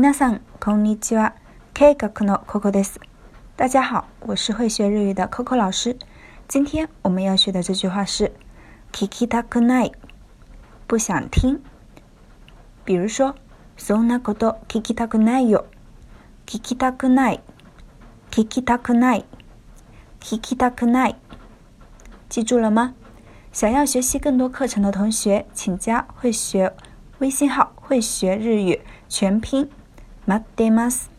皆さんこんにちは。K がこのココです。大家好，我是会学日语的 Coco 老师。今天我们要学的这句话是「聞きたくない」，不想听。比如说「そんなこと聞きたくないよ」、「聞きたくない」、「聞きたくない」、「聞きたくない」，记住了吗？想要学习更多课程的同学，请加会学微信号「会学日语」全拼。待ってます。